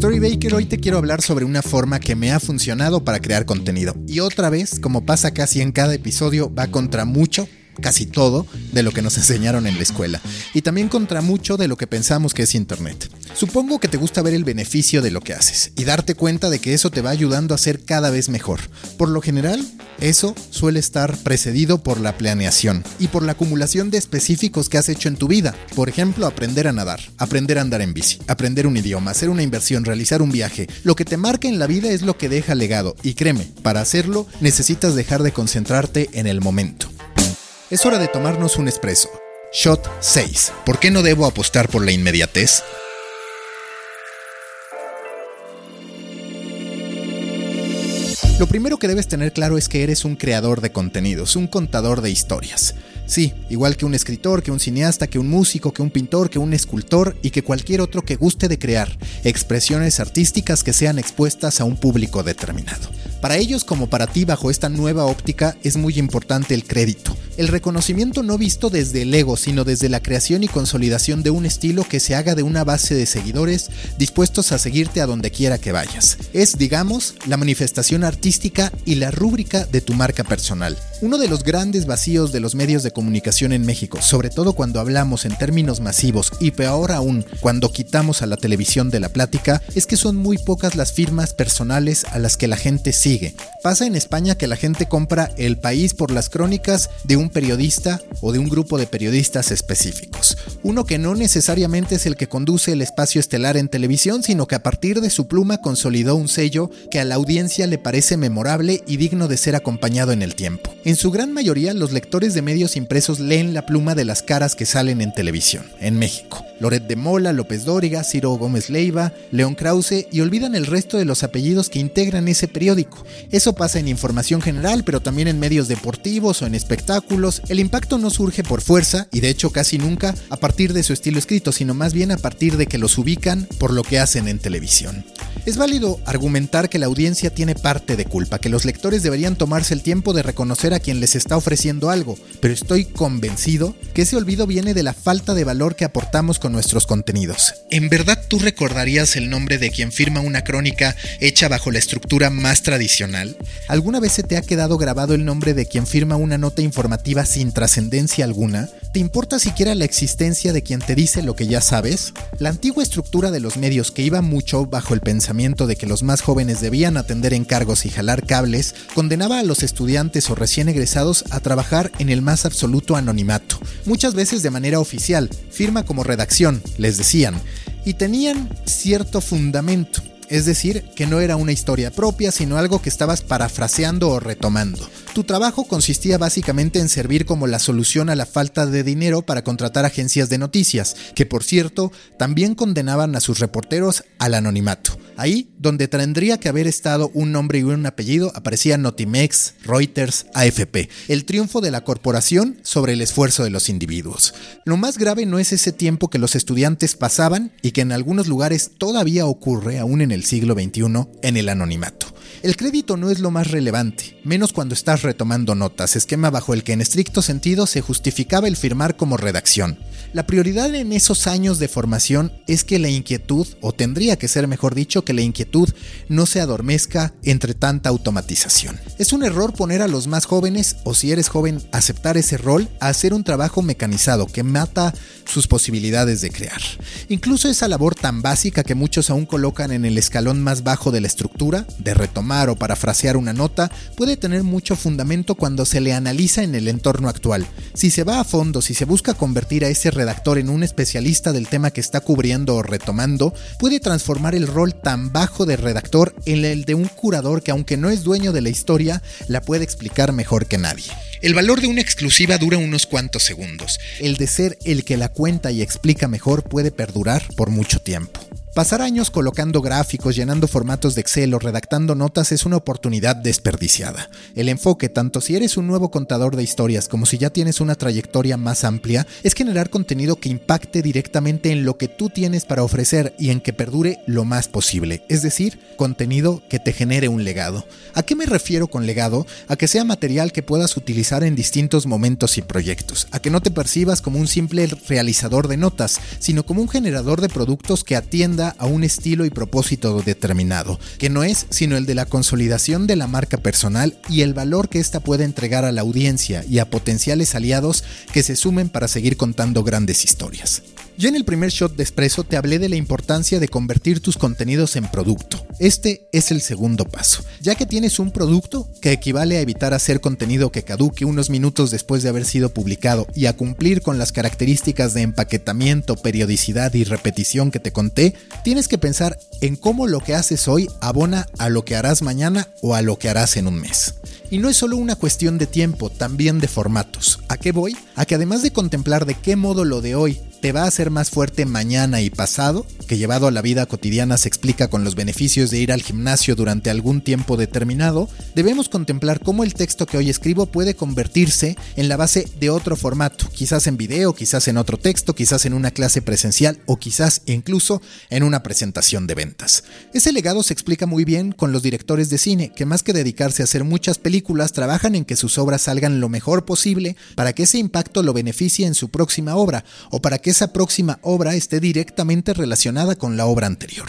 Storybaker, hoy te quiero hablar sobre una forma que me ha funcionado para crear contenido. Y otra vez, como pasa casi en cada episodio, va contra mucho, casi todo, de lo que nos enseñaron en la escuela. Y también contra mucho de lo que pensamos que es Internet. Supongo que te gusta ver el beneficio de lo que haces y darte cuenta de que eso te va ayudando a ser cada vez mejor. Por lo general, eso suele estar precedido por la planeación y por la acumulación de específicos que has hecho en tu vida. Por ejemplo, aprender a nadar, aprender a andar en bici, aprender un idioma, hacer una inversión, realizar un viaje. Lo que te marca en la vida es lo que deja legado y créeme, para hacerlo necesitas dejar de concentrarte en el momento. Es hora de tomarnos un espresso. Shot 6. ¿Por qué no debo apostar por la inmediatez? Lo primero que debes tener claro es que eres un creador de contenidos, un contador de historias. Sí, igual que un escritor, que un cineasta, que un músico, que un pintor, que un escultor y que cualquier otro que guste de crear expresiones artísticas que sean expuestas a un público determinado. Para ellos como para ti bajo esta nueva óptica es muy importante el crédito, el reconocimiento no visto desde el ego, sino desde la creación y consolidación de un estilo que se haga de una base de seguidores dispuestos a seguirte a donde quiera que vayas. Es, digamos, la manifestación artística y la rúbrica de tu marca personal. Uno de los grandes vacíos de los medios de comunicación en México, sobre todo cuando hablamos en términos masivos y peor aún cuando quitamos a la televisión de la plática, es que son muy pocas las firmas personales a las que la gente sigue. Pasa en España que la gente compra El País por las crónicas de un periodista o de un grupo de periodistas específicos. Uno que no necesariamente es el que conduce el espacio estelar en televisión, sino que a partir de su pluma consolidó un sello que a la audiencia le parece memorable y digno de ser acompañado en el tiempo. En su gran mayoría, los lectores de medios impresos leen la pluma de las caras que salen en televisión, en México. Loret de Mola, López Dóriga, Ciro Gómez Leiva, León Krause y olvidan el resto de los apellidos que integran ese periódico. Eso pasa en información general, pero también en medios deportivos o en espectáculos. El impacto no surge por fuerza, y de hecho casi nunca, a partir de su estilo escrito, sino más bien a partir de que los ubican por lo que hacen en televisión. Es válido argumentar que la audiencia tiene parte de culpa, que los lectores deberían tomarse el tiempo de reconocer a quien les está ofreciendo algo, pero estoy convencido que ese olvido viene de la falta de valor que aportamos con nuestros contenidos. ¿En verdad tú recordarías el nombre de quien firma una crónica hecha bajo la estructura más tradicional? ¿Alguna vez se te ha quedado grabado el nombre de quien firma una nota informativa sin trascendencia alguna? ¿Te importa siquiera la existencia de quien te dice lo que ya sabes? La antigua estructura de los medios que iba mucho bajo el pensamiento de que los más jóvenes debían atender encargos y jalar cables, condenaba a los estudiantes o recién egresados a trabajar en el más absoluto anonimato, muchas veces de manera oficial, firma como redacción, les decían, y tenían cierto fundamento es decir, que no era una historia propia, sino algo que estabas parafraseando o retomando. Tu trabajo consistía básicamente en servir como la solución a la falta de dinero para contratar agencias de noticias, que por cierto también condenaban a sus reporteros al anonimato. Ahí, donde tendría que haber estado un nombre y un apellido, aparecían Notimex, Reuters, AFP. El triunfo de la corporación sobre el esfuerzo de los individuos. Lo más grave no es ese tiempo que los estudiantes pasaban y que en algunos lugares todavía ocurre aún en el siglo XXI en el anonimato. El crédito no es lo más relevante, menos cuando estás retomando notas, esquema bajo el que en estricto sentido se justificaba el firmar como redacción. La prioridad en esos años de formación es que la inquietud, o tendría que ser mejor dicho, que la inquietud no se adormezca entre tanta automatización. Es un error poner a los más jóvenes, o si eres joven, aceptar ese rol, a hacer un trabajo mecanizado que mata sus posibilidades de crear. Incluso esa labor tan básica que muchos aún colocan en el escalón más bajo de la estructura, de retomar o parafrasear una nota, puede tener mucho fundamento cuando se le analiza en el entorno actual. Si se va a fondo, si se busca convertir a ese redactor en un especialista del tema que está cubriendo o retomando, puede transformar el rol tan bajo de redactor en el de un curador que aunque no es dueño de la historia, la puede explicar mejor que nadie. El valor de una exclusiva dura unos cuantos segundos. El de ser el que la cuenta y explica mejor puede perdurar por mucho tiempo. Pasar años colocando gráficos, llenando formatos de Excel o redactando notas es una oportunidad desperdiciada. El enfoque, tanto si eres un nuevo contador de historias como si ya tienes una trayectoria más amplia, es generar contenido que impacte directamente en lo que tú tienes para ofrecer y en que perdure lo más posible, es decir, contenido que te genere un legado. ¿A qué me refiero con legado? A que sea material que puedas utilizar en distintos momentos y proyectos, a que no te percibas como un simple realizador de notas, sino como un generador de productos que atienda a un estilo y propósito determinado, que no es sino el de la consolidación de la marca personal y el valor que ésta puede entregar a la audiencia y a potenciales aliados que se sumen para seguir contando grandes historias. Yo en el primer shot de Espresso te hablé de la importancia de convertir tus contenidos en producto. Este es el segundo paso. Ya que tienes un producto que equivale a evitar hacer contenido que caduque unos minutos después de haber sido publicado y a cumplir con las características de empaquetamiento, periodicidad y repetición que te conté, tienes que pensar en cómo lo que haces hoy abona a lo que harás mañana o a lo que harás en un mes. Y no es solo una cuestión de tiempo, también de formatos. ¿A qué voy? A que además de contemplar de qué modo lo de hoy te va a hacer más fuerte mañana y pasado, que llevado a la vida cotidiana se explica con los beneficios de ir al gimnasio durante algún tiempo determinado, debemos contemplar cómo el texto que hoy escribo puede convertirse en la base de otro formato, quizás en video, quizás en otro texto, quizás en una clase presencial o quizás incluso en una presentación de ventas. Ese legado se explica muy bien con los directores de cine, que más que dedicarse a hacer muchas películas, trabajan en que sus obras salgan lo mejor posible para que ese impacto lo beneficie en su próxima obra o para que esa próxima obra esté directamente relacionada con la obra anterior.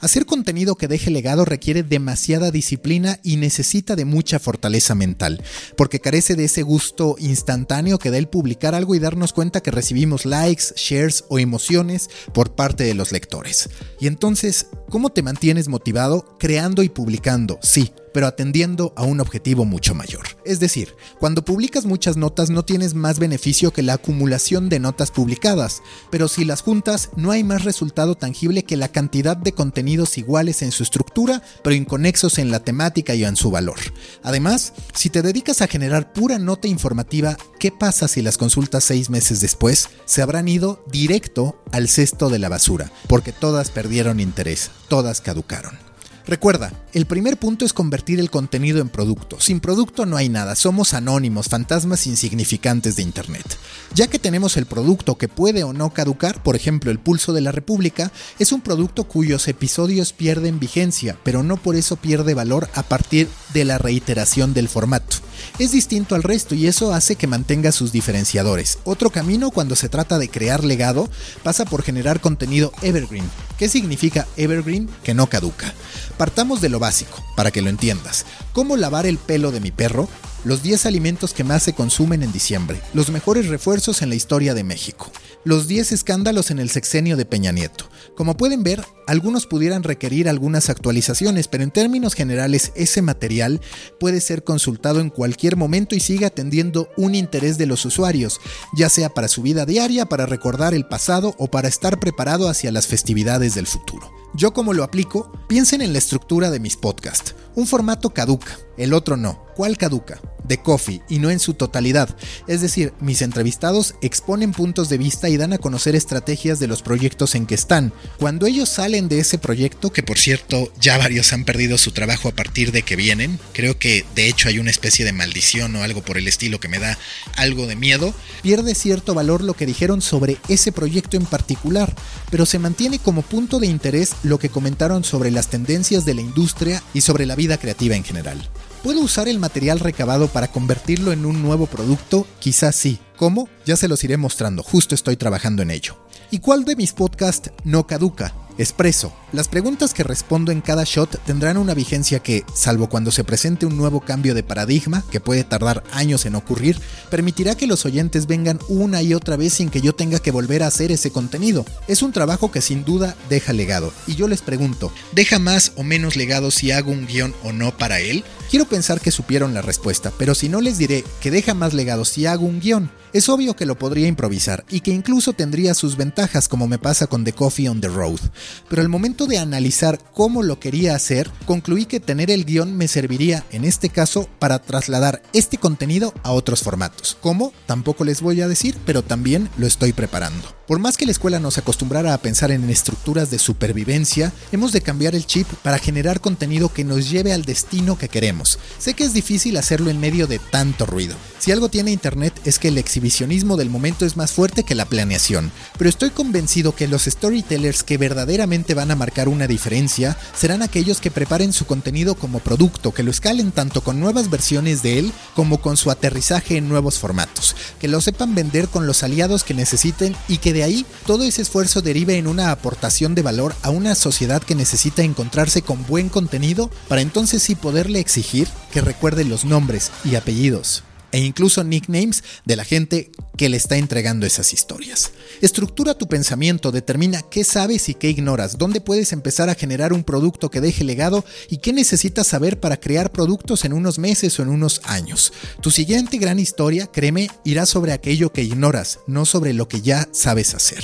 Hacer contenido que deje legado requiere demasiada disciplina y necesita de mucha fortaleza mental, porque carece de ese gusto instantáneo que da el publicar algo y darnos cuenta que recibimos likes, shares o emociones por parte de los lectores. Y entonces, ¿cómo te mantienes motivado creando y publicando? Sí, pero atendiendo a un objetivo mucho mayor. Es decir, cuando publicas muchas notas no tienes más beneficio que la acumulación de notas publicadas, pero si las juntas no hay más resultado tangible que la cantidad de contenidos iguales en su estructura, pero inconexos en la temática y en su valor. Además, si te dedicas a generar pura nota informativa, ¿qué pasa si las consultas seis meses después se habrán ido directo al cesto de la basura? Porque todas perdieron interés, todas caducaron. Recuerda, el primer punto es convertir el contenido en producto. Sin producto no hay nada, somos anónimos, fantasmas insignificantes de Internet. Ya que tenemos el producto que puede o no caducar, por ejemplo el Pulso de la República, es un producto cuyos episodios pierden vigencia, pero no por eso pierde valor a partir de la reiteración del formato. Es distinto al resto y eso hace que mantenga sus diferenciadores. Otro camino cuando se trata de crear legado pasa por generar contenido evergreen. ¿Qué significa evergreen? Que no caduca. Partamos de lo básico, para que lo entiendas. ¿Cómo lavar el pelo de mi perro? Los 10 alimentos que más se consumen en diciembre. Los mejores refuerzos en la historia de México. Los 10 escándalos en el sexenio de Peña Nieto. Como pueden ver, algunos pudieran requerir algunas actualizaciones, pero en términos generales ese material puede ser consultado en cualquier momento y sigue atendiendo un interés de los usuarios, ya sea para su vida diaria, para recordar el pasado o para estar preparado hacia las festividades del futuro. Yo como lo aplico, piensen en la estructura de mis podcasts. Un formato caduca, el otro no. ¿Cuál caduca? De Coffee y no en su totalidad. Es decir, mis entrevistados exponen puntos de vista y dan a conocer estrategias de los proyectos en que están. Cuando ellos salen de ese proyecto, que por cierto ya varios han perdido su trabajo a partir de que vienen, creo que de hecho hay una especie de maldición o algo por el estilo que me da algo de miedo, pierde cierto valor lo que dijeron sobre ese proyecto en particular, pero se mantiene como punto de interés lo que comentaron sobre las tendencias de la industria y sobre la vida creativa en general. ¿Puedo usar el material recabado para convertirlo en un nuevo producto? Quizás sí. ¿Cómo? Ya se los iré mostrando, justo estoy trabajando en ello. ¿Y cuál de mis podcasts no caduca? Expreso. Las preguntas que respondo en cada shot tendrán una vigencia que, salvo cuando se presente un nuevo cambio de paradigma, que puede tardar años en ocurrir, permitirá que los oyentes vengan una y otra vez sin que yo tenga que volver a hacer ese contenido. Es un trabajo que sin duda deja legado. Y yo les pregunto, ¿deja más o menos legado si hago un guion o no para él? Quiero pensar que supieron la respuesta, pero si no les diré que deja más legado si hago un guion, es obvio que lo podría improvisar y que incluso tendría sus ventajas como me pasa con The Coffee on the Road. Pero al momento de analizar cómo lo quería hacer, concluí que tener el guion me serviría, en este caso, para trasladar este contenido a otros formatos. ¿Cómo? Tampoco les voy a decir, pero también lo estoy preparando. Por más que la escuela nos acostumbrara a pensar en estructuras de supervivencia, hemos de cambiar el chip para generar contenido que nos lleve al destino que queremos. Sé que es difícil hacerlo en medio de tanto ruido. Si algo tiene internet es que el exhibicionismo del momento es más fuerte que la planeación, pero estoy convencido que los storytellers que verdaderamente van a marcar una diferencia serán aquellos que preparen su contenido como producto, que lo escalen tanto con nuevas versiones de él como con su aterrizaje en nuevos formatos, que lo sepan vender con los aliados que necesiten y que de ahí todo ese esfuerzo derive en una aportación de valor a una sociedad que necesita encontrarse con buen contenido para entonces sí poderle exigir que recuerde los nombres y apellidos e incluso nicknames de la gente que le está entregando esas historias. Estructura tu pensamiento, determina qué sabes y qué ignoras, dónde puedes empezar a generar un producto que deje legado y qué necesitas saber para crear productos en unos meses o en unos años. Tu siguiente gran historia, créeme, irá sobre aquello que ignoras, no sobre lo que ya sabes hacer.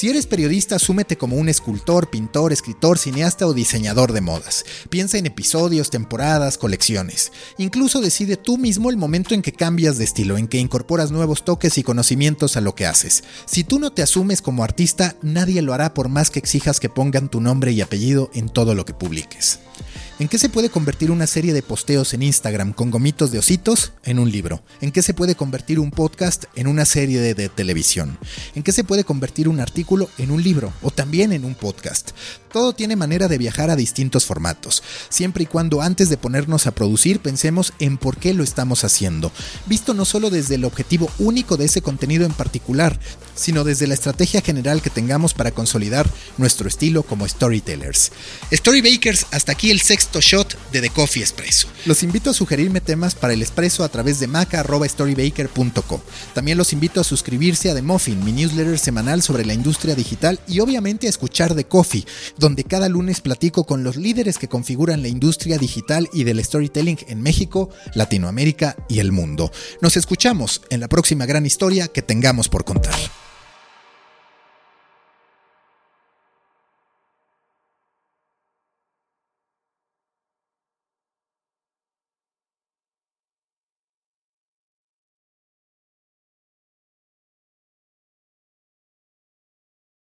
Si eres periodista, asúmete como un escultor, pintor, escritor, cineasta o diseñador de modas. Piensa en episodios, temporadas, colecciones. Incluso decide tú mismo el momento en que cambias de estilo, en que incorporas nuevos toques y conocimientos a lo que haces. Si tú no te asumes como artista, nadie lo hará por más que exijas que pongan tu nombre y apellido en todo lo que publiques. ¿En qué se puede convertir una serie de posteos en Instagram con gomitos de ositos en un libro? ¿En qué se puede convertir un podcast en una serie de, televisión? ¿En qué se puede convertir un artículo en un libro o también en un podcast? Todo tiene manera de viajar a distintos formatos, siempre y cuando antes de ponernos a producir pensemos en por qué lo estamos haciendo, visto no solo desde el objetivo único de ese contenido en particular, sino desde la estrategia general que tengamos para consolidar nuestro estilo como storytellers. Storybakers, hasta aquí el shot de The Coffee Espresso. Los invito a sugerirme temas para el espresso a través de maca.storybaker.co. También los invito a suscribirse a The Muffin, mi newsletter semanal sobre la industria digital y obviamente a escuchar The Coffee, donde cada lunes platico con los líderes que configuran la industria digital y del storytelling en México, Latinoamérica y el mundo. Nos escuchamos en la próxima gran historia que tengamos por contar.